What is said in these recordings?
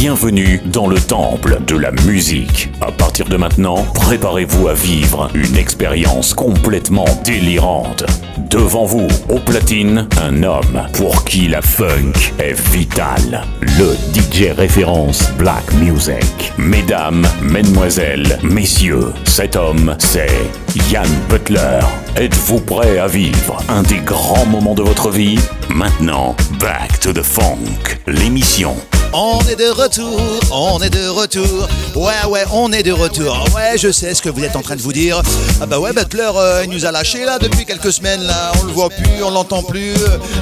bienvenue dans le temple de la musique. À partir de maintenant, préparez-vous à vivre une expérience complètement délirante. Devant vous, au platine, un homme pour qui la funk est vitale. Le DJ référence Black Music. Mesdames, mesdemoiselles, messieurs, cet homme, c'est Yann Butler. Êtes-vous prêt à vivre un des grands moments de votre vie? Maintenant, Back to the Funk, l'émission on est de retour, on est de retour. Ouais, ouais, on est de retour. Ouais, je sais ce que vous êtes en train de vous dire. Ah bah ouais, Butler, euh, il nous a lâché là depuis quelques semaines là. On le voit plus, on l'entend plus.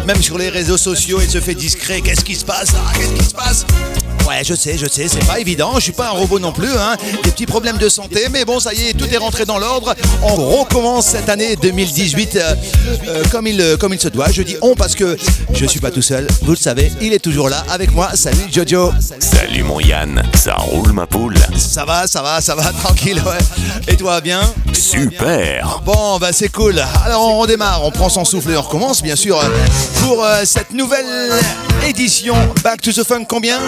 Même sur les réseaux sociaux, il se fait discret. Qu'est-ce qui se passe Qu'est-ce qui se passe? Ouais, je sais, je sais, c'est pas évident. Je suis pas un robot non plus, hein. Des petits problèmes de santé, mais bon, ça y est, tout est rentré dans l'ordre. On recommence cette année 2018 euh, euh, comme, il, comme il se doit. Je dis on parce que je suis pas tout seul. Vous le savez, il est toujours là avec moi. Salut Jojo. Salut mon Yann, ça roule ma poule Ça va, ça va, ça va, tranquille, ouais. Et toi, bien? Super Bon, bah c'est cool. Alors on redémarre, on prend son souffle et on recommence, bien sûr, pour euh, cette nouvelle édition Back to the Funk. Combien?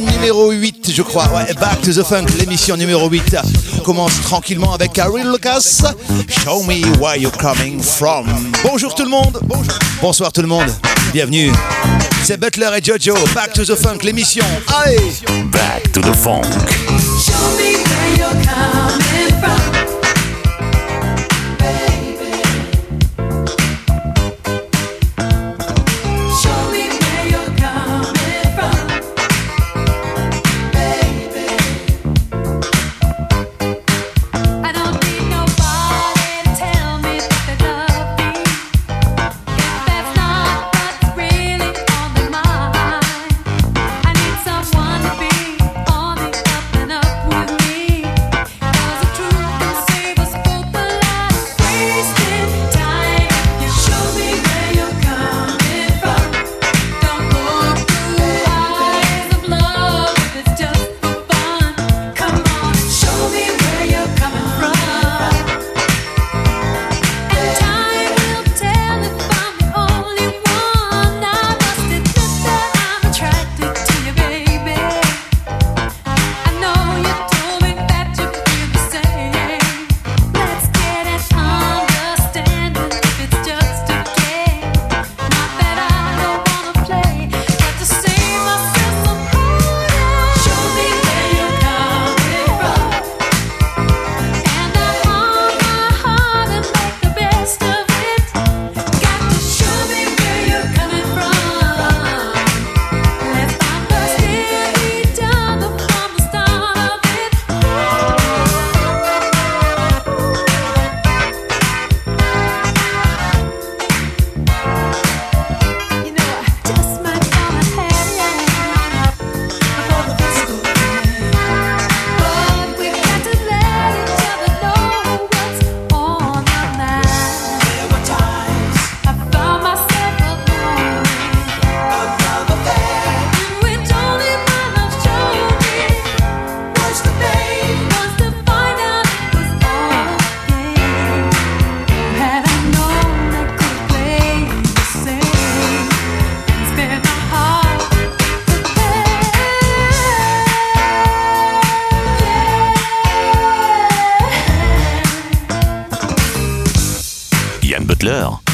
Numéro 8, je crois. Ouais, Back to the Funk, l'émission numéro 8. On commence tranquillement avec Carrie Lucas. Show me where you're coming from. Bonjour tout le monde. Bonsoir tout le monde. Bienvenue. C'est Butler et Jojo. Back to the Funk, l'émission. Allez Back to the Funk. Show me where you're coming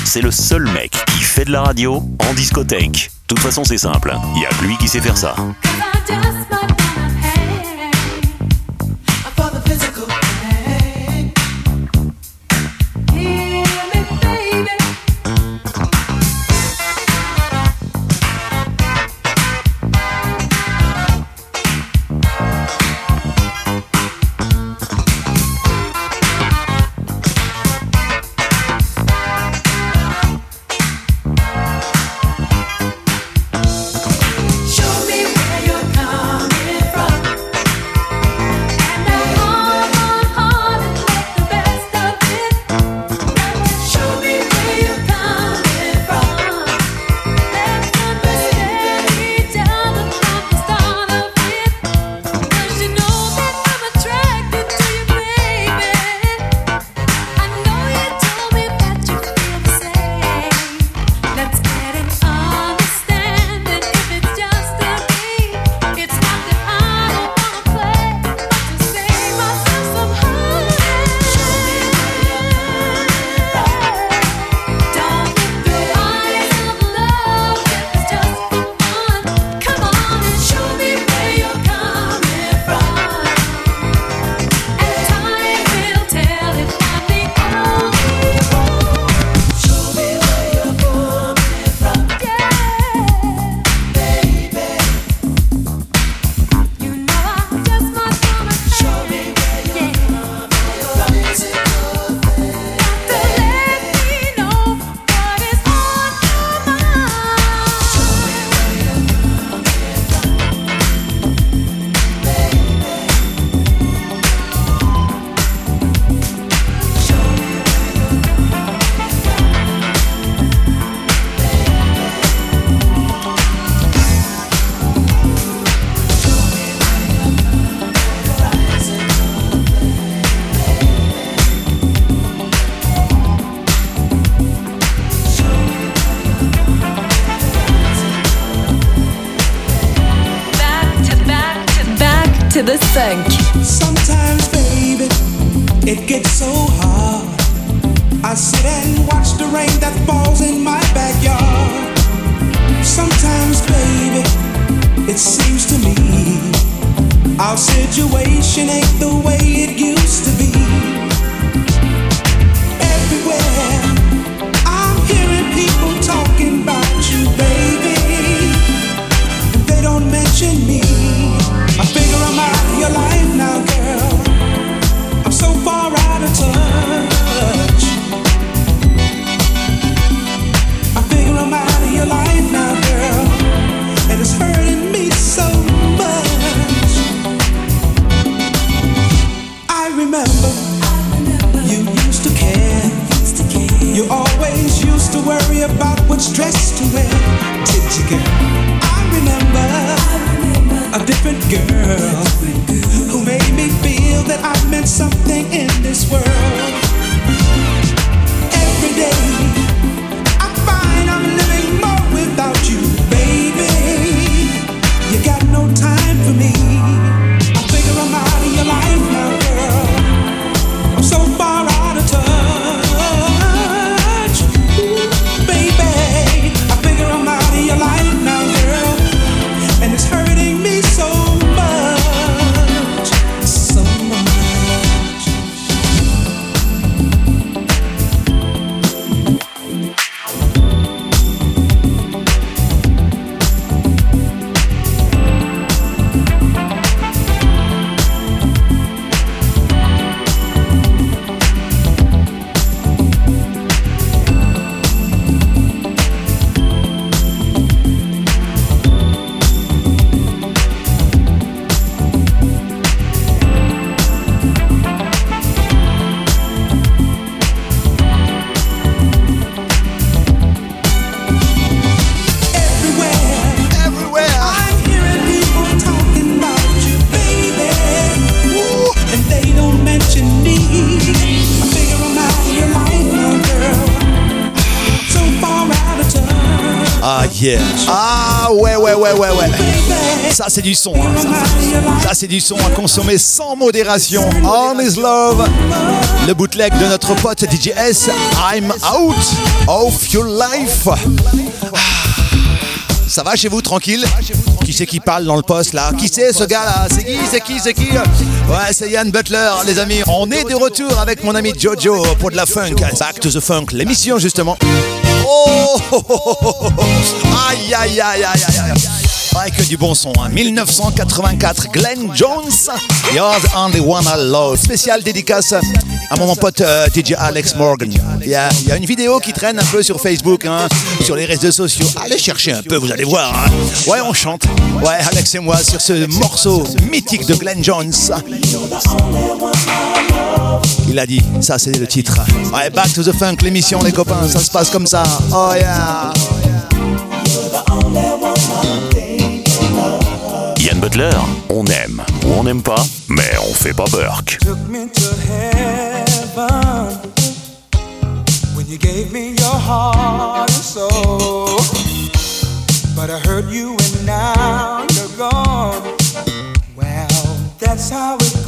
c'est le seul mec qui fait de la radio en discothèque. De toute façon, c'est simple, il y a que lui qui sait faire ça. Ça c'est du son. hein, ça. c'est du son à consommer sans modération. On is love. Le bootleg de notre pote DJS. I'm out of your life. Ah. Ça va chez vous tranquille? Qui c'est qui parle dans le poste là? Qui c'est ce gars là C'est qui C'est qui C'est qui? Ouais c'est Yann Butler les amis. On est de retour avec mon ami Jojo pour de la funk. Back to the funk. L'émission justement. Oh aïe aïe aïe aïe aïe Ouais, que du bon son. Hein. 1984, Glenn Jones, You're the Only One I Love. Spécial dédicace à mon pote euh, DJ Alex Morgan. Il y, a, il y a une vidéo qui traîne un peu sur Facebook, hein, sur les réseaux sociaux. Allez chercher un peu, vous allez voir. hein. Ouais, on chante. Ouais, Alex et moi sur ce morceau mythique de Glenn Jones. Il a dit, ça c'est le titre. Ouais, Back to the Funk, l'émission les copains, ça se passe comme ça. Oh yeah. Butler, on aime ou on n'aime pas, mais on fait pas Burke. took me to heaven when you gave me your heart and soul. But I hurt you and now you're gone. Well, that's how it goes.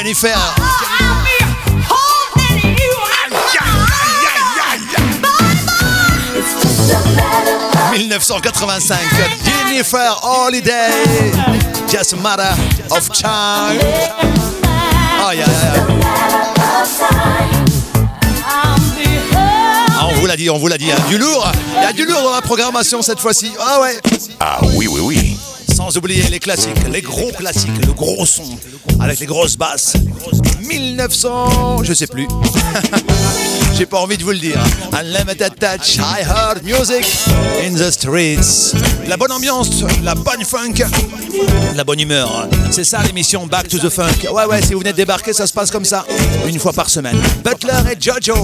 Jennifer. « 1985, Jennifer Holiday, Just a Matter of Time. Oh, yeah, on vous l'a dit, on vous l'a dit, il y a du lourd, il y a du lourd dans la programmation cette fois-ci. Ah ouais. Ah oui, oui, oui. Sans oublier les classiques, les gros classiques, le gros son, avec les grosses basses. 1900, je sais plus. J'ai pas envie de vous le dire. Unlimited Touch, I heard music in the streets. La bonne ambiance, la bonne funk, la bonne humeur. C'est ça l'émission Back to the Funk. Ouais, ouais, si vous venez de débarquer, ça se passe comme ça, une fois par semaine. Butler et Jojo.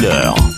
Butler.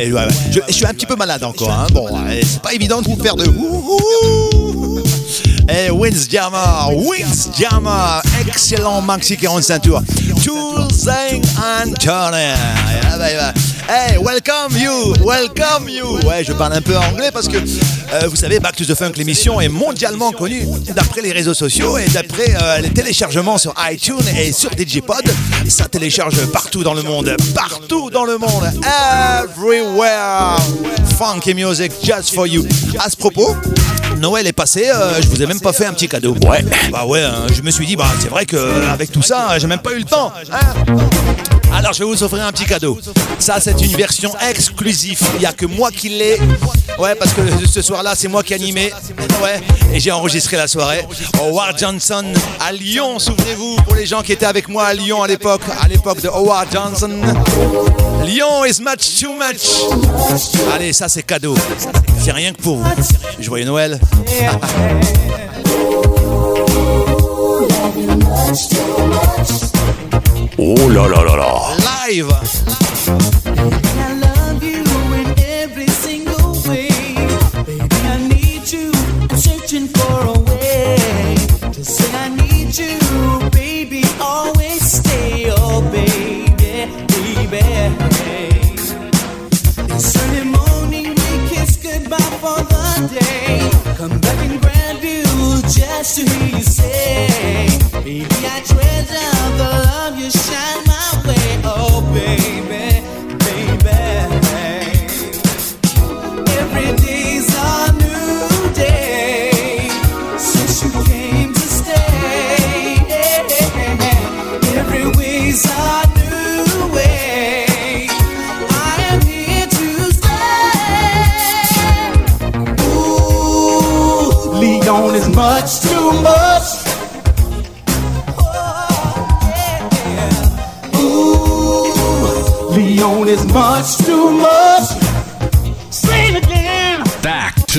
Ouais, ouais, ouais, ouais, ouais. Je, je suis un petit peu malade encore. Hein. Bon, c'est pas évident de vous faire de. Ouh. Eh, Wins Jammer, Wins excellent maxi 45 tours. Toolsing and Turner. Hey, welcome you, welcome you. Ouais, je parle un peu anglais parce que euh, vous savez, Back to the Funk, l'émission est mondialement connue d'après les réseaux sociaux et d'après euh, les téléchargements sur iTunes et sur Digipod. Ça télécharge partout dans le monde, partout dans le monde, everywhere. Funky music just for you. À ce propos, Noël est passé, euh, je vous ai même pas fait un petit cadeau. Ouais. Bah ouais, hein, je me suis dit, bah c'est vrai qu'avec tout ça, j'ai même pas eu le temps. hein. Alors je vais vous offrir un petit cadeau. Ça c'est une version exclusive. Il n'y a que moi qui l'ai. Ouais, parce que ce soir-là, c'est moi qui ai animé. Ouais. Et j'ai enregistré la soirée. Howard Johnson à Lyon, souvenez-vous, pour les gens qui étaient avec moi à Lyon à l'époque, à l'époque de Howard Johnson. Lyon is much too much. Allez, ça c'est cadeau. C'est rien que pour vous. Joyeux Noël. Oh là là là là. Live.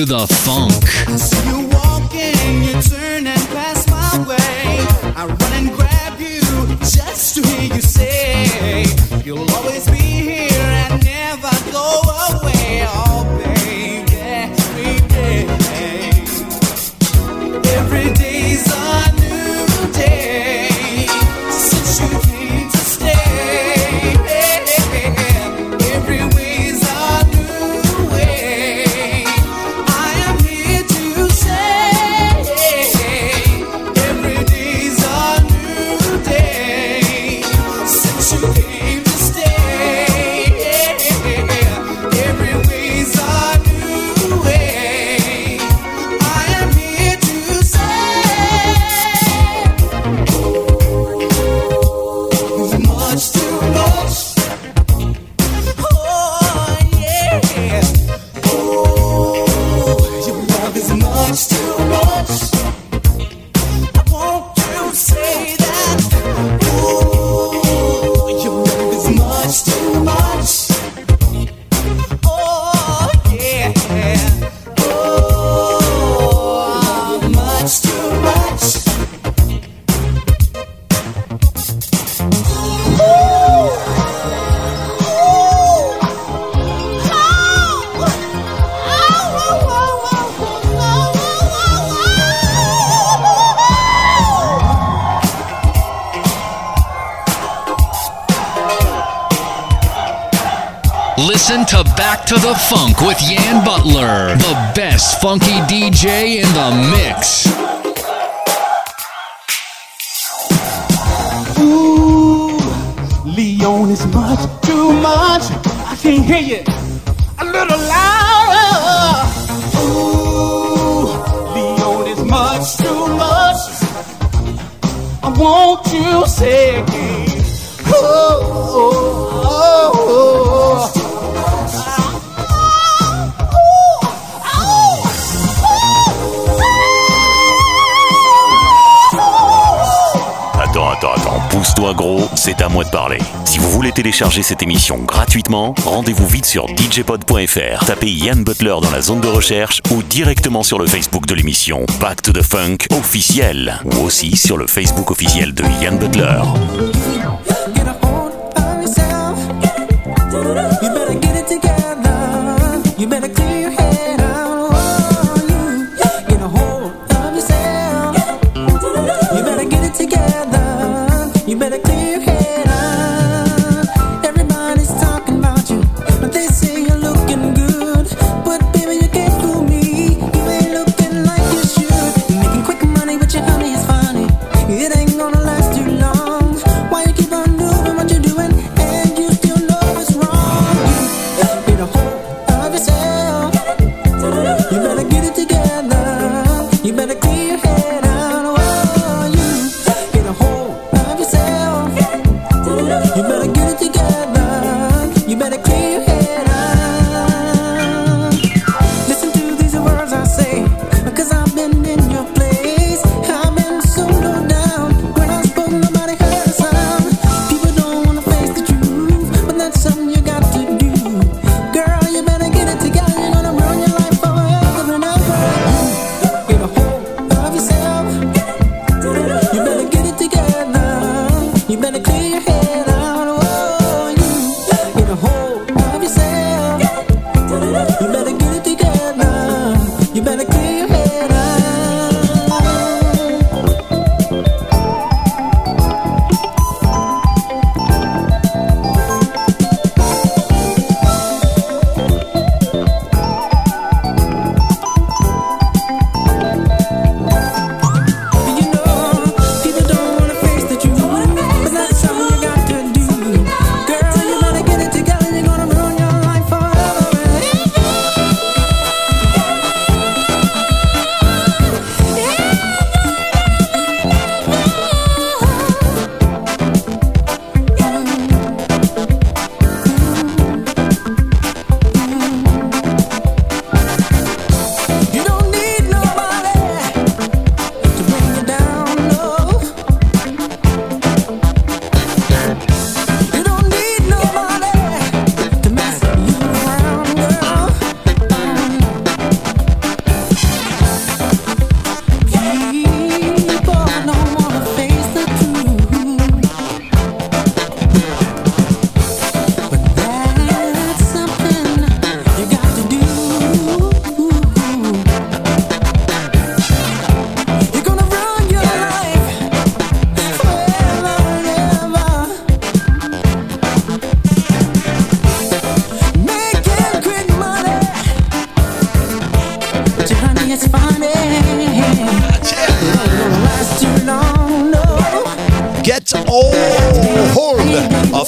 To the funk. télécharger cette émission gratuitement, rendez-vous vite sur djpod.fr. Tapez Yann Butler dans la zone de recherche ou directement sur le Facebook de l'émission Back to the Funk officiel ou aussi sur le Facebook officiel de Yann Butler.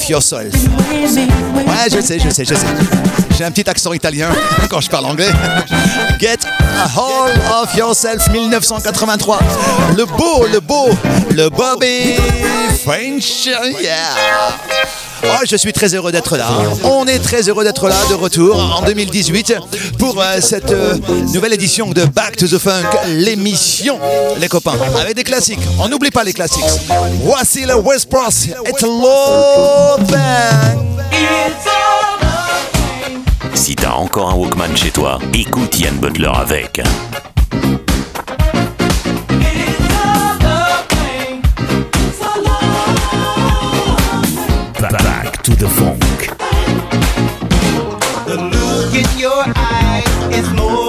Yourself. Ouais, je sais, je sais, je sais. J'ai un petit accent italien quand je parle anglais. Get a hold of yourself 1983. Le beau, le beau, le Bobby French. Yeah. Oh, je suis très heureux d'être là. On est très heureux d'être là de retour en 2018 pour euh, cette euh, nouvelle édition de Back to the Funk, l'émission, les copains, avec des classiques. On n'oublie pas les classiques. Voici le West Bros. It's love Si t'as encore un Walkman chez toi, écoute Ian Butler avec. your eyes, it's more.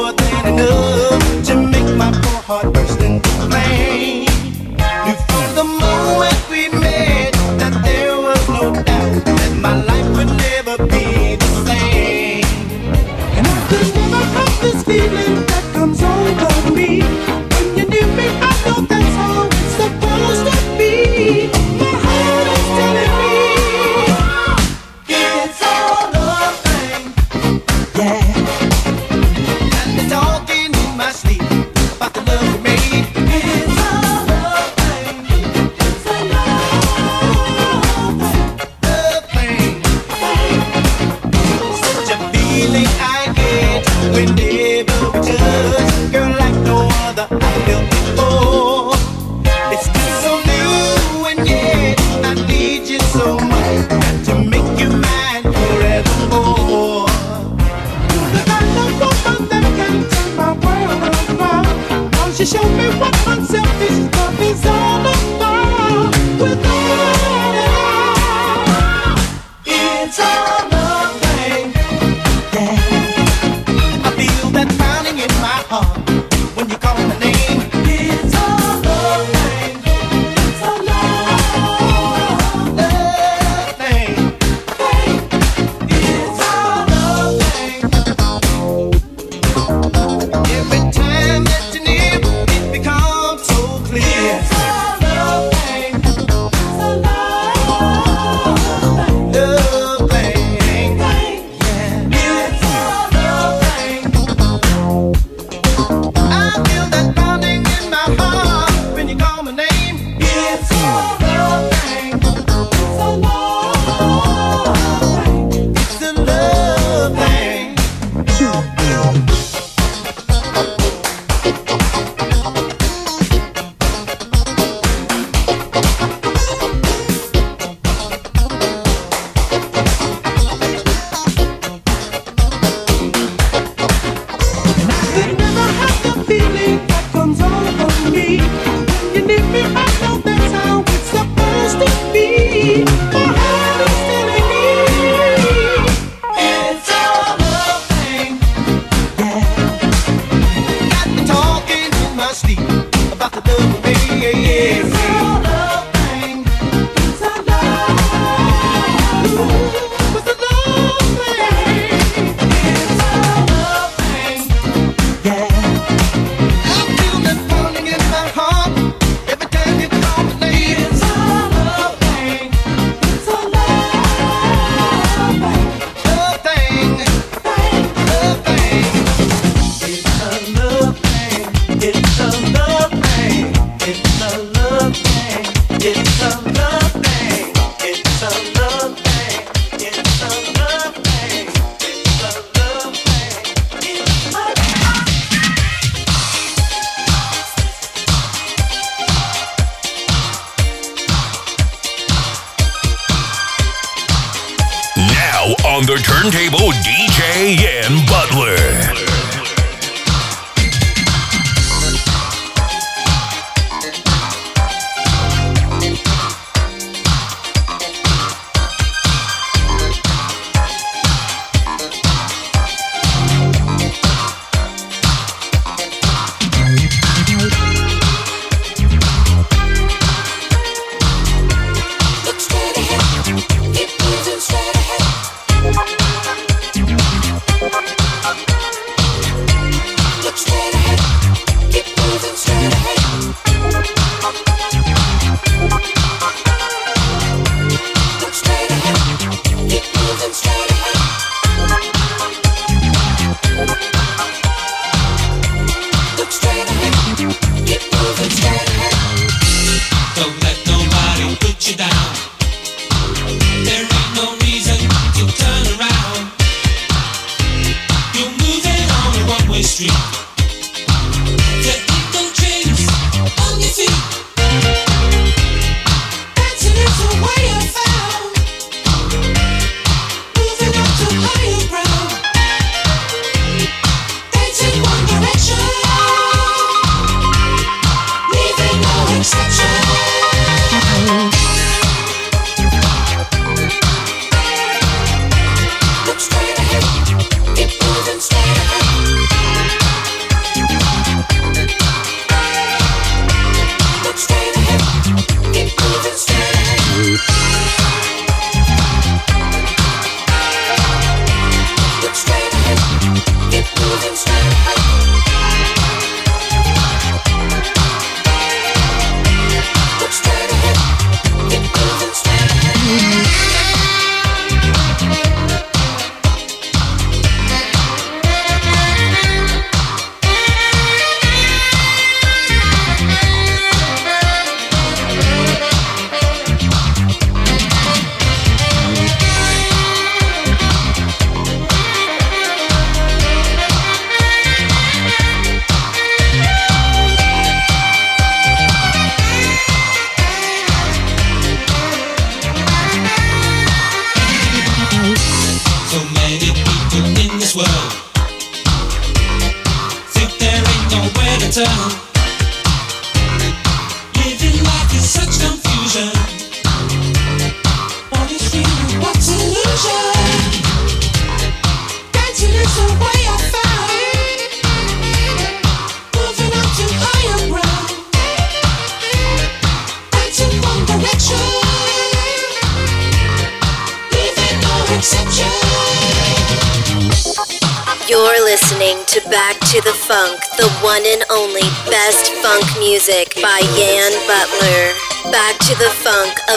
It's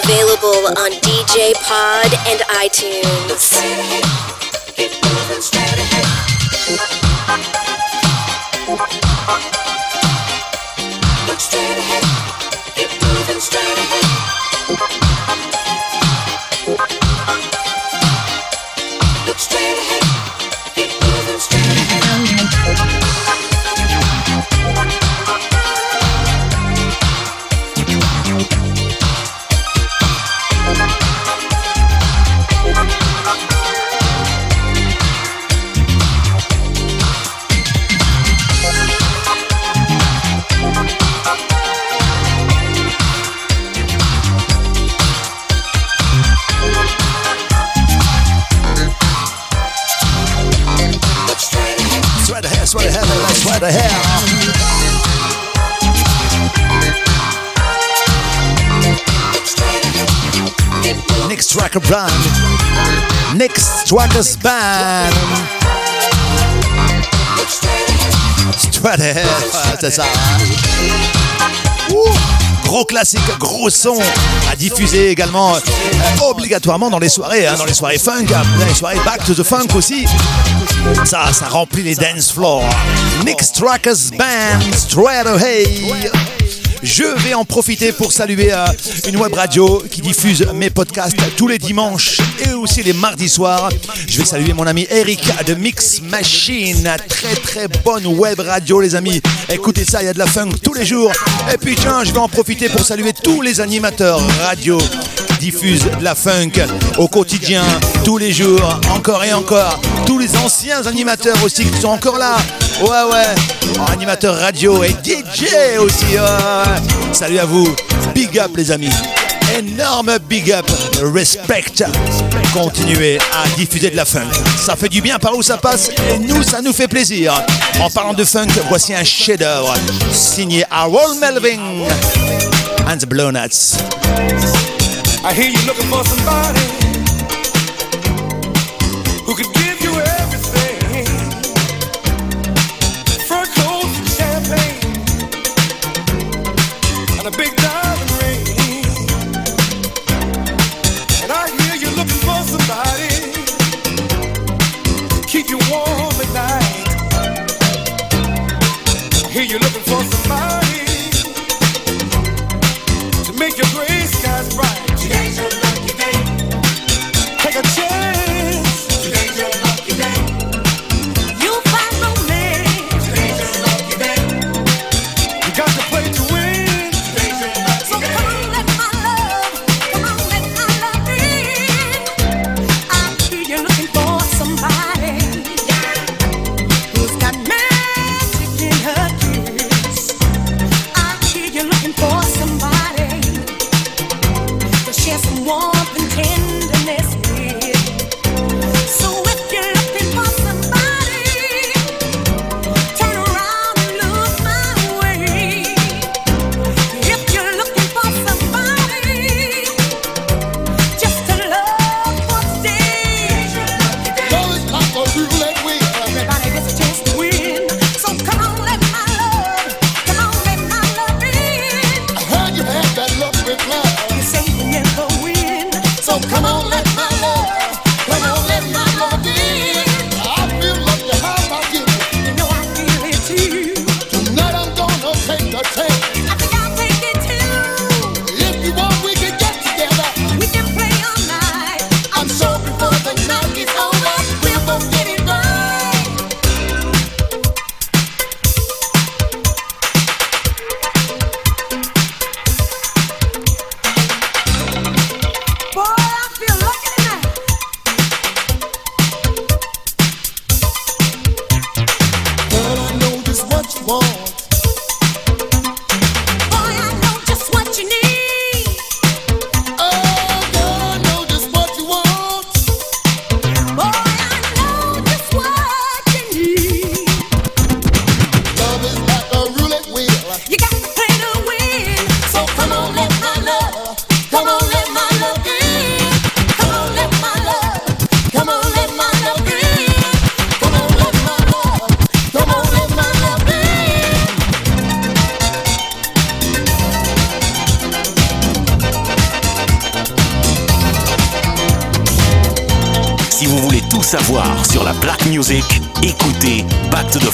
available on DJ Pod and iTunes. Let's sweat the hair. Nick Stracker Band. Nick Stracker's Band. Sweat the hair, ouais, c'est ça. Ouh, Gros classique, gros son à diffuser également euh, obligatoirement dans les soirées, hein, dans les soirées funk, dans les soirées back to the funk aussi. Ça, ça remplit les dance floors. Nick Stracker's Band, Straight Away. Je vais en profiter pour saluer euh, une web radio qui diffuse mes podcasts tous les dimanches et aussi les mardis soirs. Je vais saluer mon ami Eric de Mix Machine. Très très bonne web radio les amis. Écoutez ça, il y a de la funk tous les jours. Et puis tiens, je vais en profiter pour saluer tous les animateurs radio qui diffusent de la funk au quotidien, tous les jours, encore et encore. Tous les anciens animateurs aussi qui sont encore là. Ouais ouais, animateurs radio et DJ aussi. Salut à vous, big up les amis. Énorme big up, respect. Continuez à diffuser de la funk. Ça fait du bien par où ça passe et nous, ça nous fait plaisir. En parlant de funk, voici un chef-d'œuvre signé Harold Melvin and the Blownuts. I hear you looking for somebody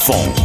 Back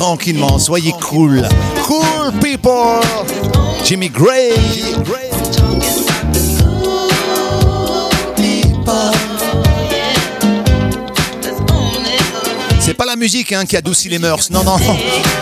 Tranquillement, soyez cool. Cool people. Jimmy Gray. C'est pas la musique hein, qui adoucit les mœurs, non, non,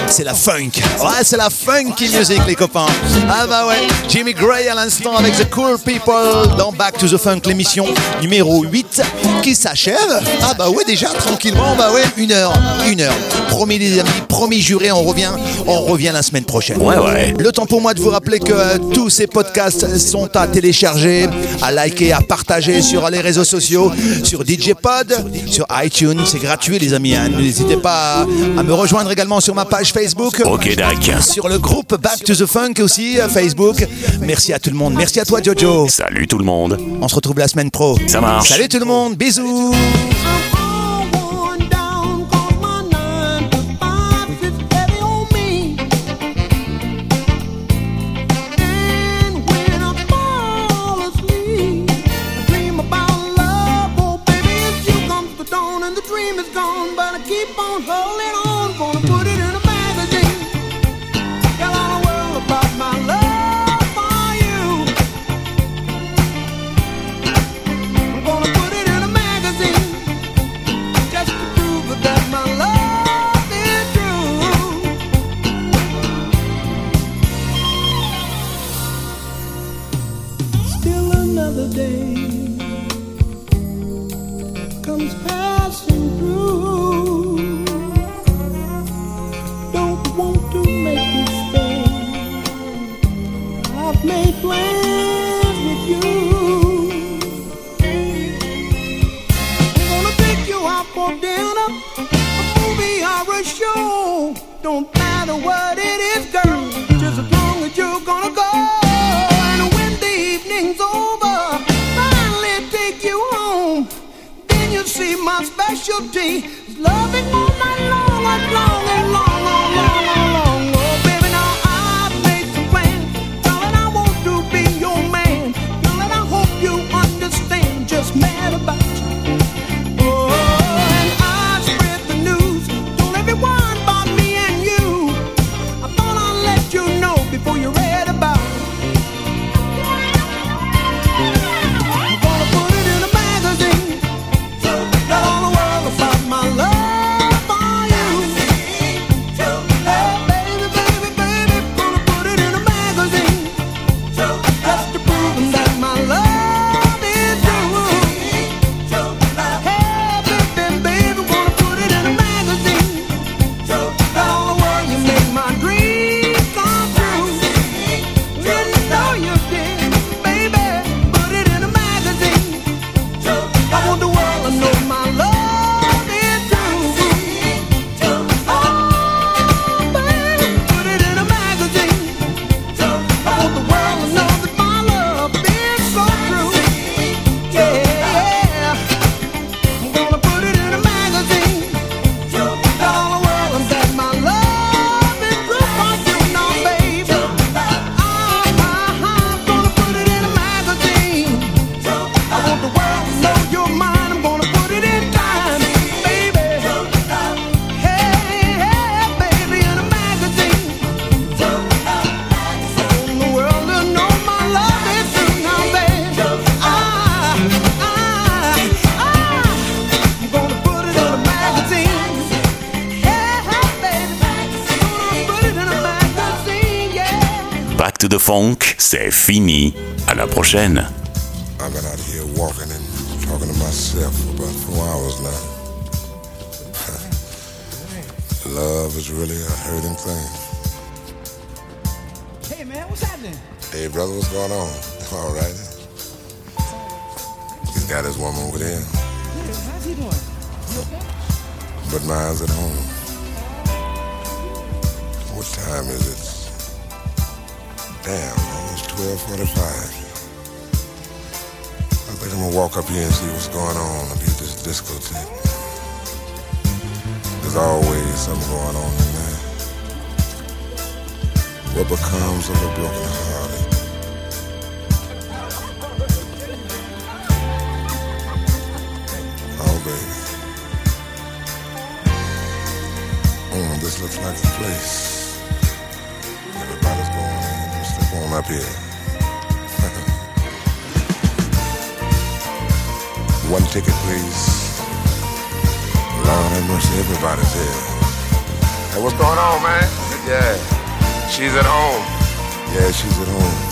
c'est la funk. Ouais, c'est la funky music, les copains. Ah bah ouais, Jimmy Gray à l'instant avec The Cool People dans Back to the Funk, l'émission numéro 8 qui s'achève. Ah bah ouais, déjà, tranquillement, bah ouais, une heure, une heure promis les amis, promis juré, on revient, on revient la semaine prochaine. Ouais ouais. Le temps pour moi de vous rappeler que euh, tous ces podcasts sont à télécharger, à liker, à partager sur les réseaux sociaux, sur DJ Pod, sur iTunes, c'est gratuit les amis. Hein. N'hésitez pas à, à, me rejoindre également sur ma page Facebook. Ok Dak. Sur le groupe Back to the Funk aussi euh, Facebook. Merci à tout le monde. Merci à toi Jojo. Salut tout le monde. On se retrouve la semaine pro. Ça marche. Salut tout le monde. Bisous. C'est fini. À la prochaine. I've been out here walking and talking to myself for about four hours now. Love is really a hurting thing. Hey man, what's happening? Hey brother, what's going on? All right. He's got his woman over there. Yeah, how's he doing? You okay? But mine's at home. 1245. I think I'm gonna walk up here and see what's going on up here at this discotheque. There's always something going on in there. What becomes of a broken heart? Oh, baby. Mm, this looks like the place. Everybody's going in. Step on up here. One ticket, please. Lord I mercy, everybody's here. Hey, what's going on, man? Yeah, she's at home. Yeah, she's at home.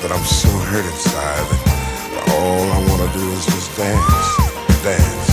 but I'm so hurt inside. All I wanna do is just dance, dance.